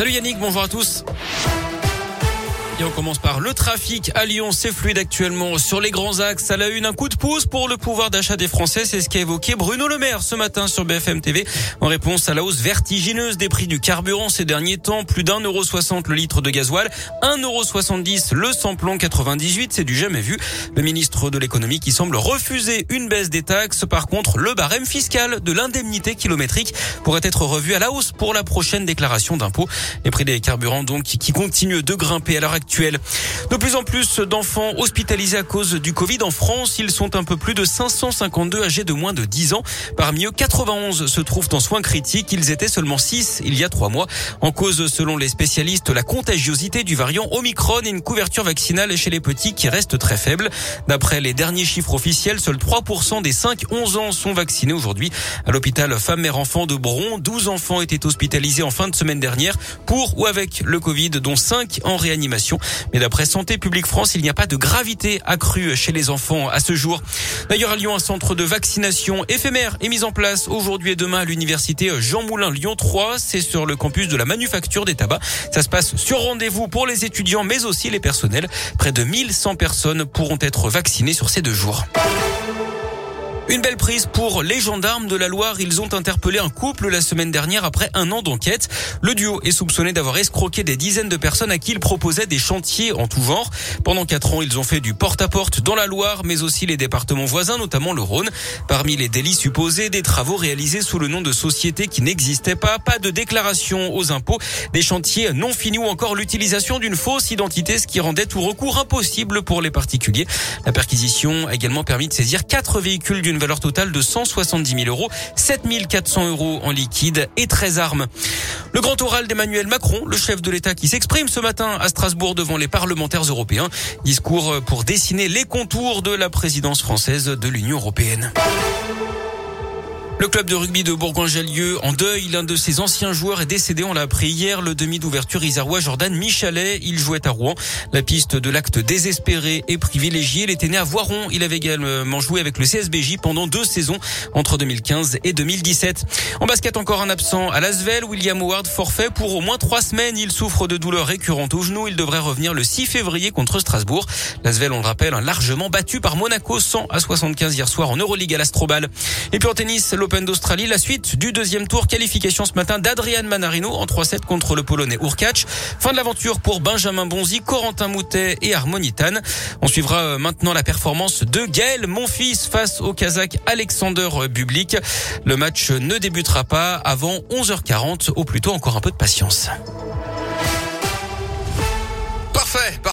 Salut Yannick, bonjour à tous. Et on commence par le trafic à Lyon. C'est fluide actuellement sur les grands axes. À la une, un coup de pouce pour le pouvoir d'achat des Français. C'est ce qu'a évoqué Bruno Le Maire ce matin sur BFM TV en réponse à la hausse vertigineuse des prix du carburant ces derniers temps. Plus d'un euro soixante le litre de gasoil, un euro soixante-dix le samplon 98. C'est du jamais vu. Le ministre de l'économie qui semble refuser une baisse des taxes. Par contre, le barème fiscal de l'indemnité kilométrique pourrait être revu à la hausse pour la prochaine déclaration d'impôt. Les prix des carburants donc qui continuent de grimper à l'heure actuelle de plus en plus d'enfants hospitalisés à cause du Covid en France. Ils sont un peu plus de 552 âgés de moins de 10 ans. Parmi eux, 91 se trouvent en soins critiques. Ils étaient seulement 6 il y a 3 mois. En cause, selon les spécialistes, la contagiosité du variant Omicron et une couverture vaccinale chez les petits qui reste très faible. D'après les derniers chiffres officiels, seuls 3% des 5-11 ans sont vaccinés aujourd'hui. À l'hôpital femme-mère-enfant de Bron, 12 enfants étaient hospitalisés en fin de semaine dernière pour ou avec le Covid, dont 5 en réanimation. Mais d'après Santé publique France, il n'y a pas de gravité accrue chez les enfants à ce jour. D'ailleurs, à Lyon, un centre de vaccination éphémère est mis en place aujourd'hui et demain à l'université Jean Moulin Lyon 3. C'est sur le campus de la manufacture des tabacs. Ça se passe sur rendez-vous pour les étudiants, mais aussi les personnels. Près de 1100 personnes pourront être vaccinées sur ces deux jours. Une belle prise pour les gendarmes de la Loire. Ils ont interpellé un couple la semaine dernière après un an d'enquête. Le duo est soupçonné d'avoir escroqué des dizaines de personnes à qui ils proposaient des chantiers en tout genre. Pendant quatre ans, ils ont fait du porte-à-porte dans la Loire, mais aussi les départements voisins, notamment le Rhône. Parmi les délits supposés, des travaux réalisés sous le nom de sociétés qui n'existaient pas, pas de déclaration aux impôts, des chantiers non finis ou encore l'utilisation d'une fausse identité, ce qui rendait tout recours impossible pour les particuliers. La perquisition a également permis de saisir quatre véhicules d'une valeur totale de 170 000 euros, 7 400 euros en liquide et 13 armes. Le grand oral d'Emmanuel Macron, le chef de l'État qui s'exprime ce matin à Strasbourg devant les parlementaires européens. Discours pour dessiner les contours de la présidence française de l'Union européenne. Le club de rugby de Bourgoin-Jallieu en deuil. L'un de ses anciens joueurs est décédé. On l'a appris hier. Le demi d'ouverture isérois Jordan Michalet. Il jouait à Rouen. La piste de l'acte désespéré est privilégiée. Il était né à Voiron. Il avait également joué avec le CSBJ pendant deux saisons entre 2015 et 2017. En basket, encore un absent à Lasvel. William Howard forfait pour au moins trois semaines. Il souffre de douleurs récurrentes au genou. Il devrait revenir le 6 février contre Strasbourg. Lasvel, on le rappelle, largement battu par Monaco 100 à 75 hier soir en Euroleague à l'Astrobal. Et puis en tennis, l'Open d'Australie. La suite du deuxième tour qualification ce matin d'Adrian Manarino en 3-7 contre le Polonais Urkac. Fin de l'aventure pour Benjamin Bonzi, Corentin Moutet et Harmonitan. On suivra euh, maintenant la performance de Gaël Monfils face au Kazakh Alexander Bublik. Le match ne débutera pas avant 11h40, Ou plutôt encore un peu de patience. Parfait.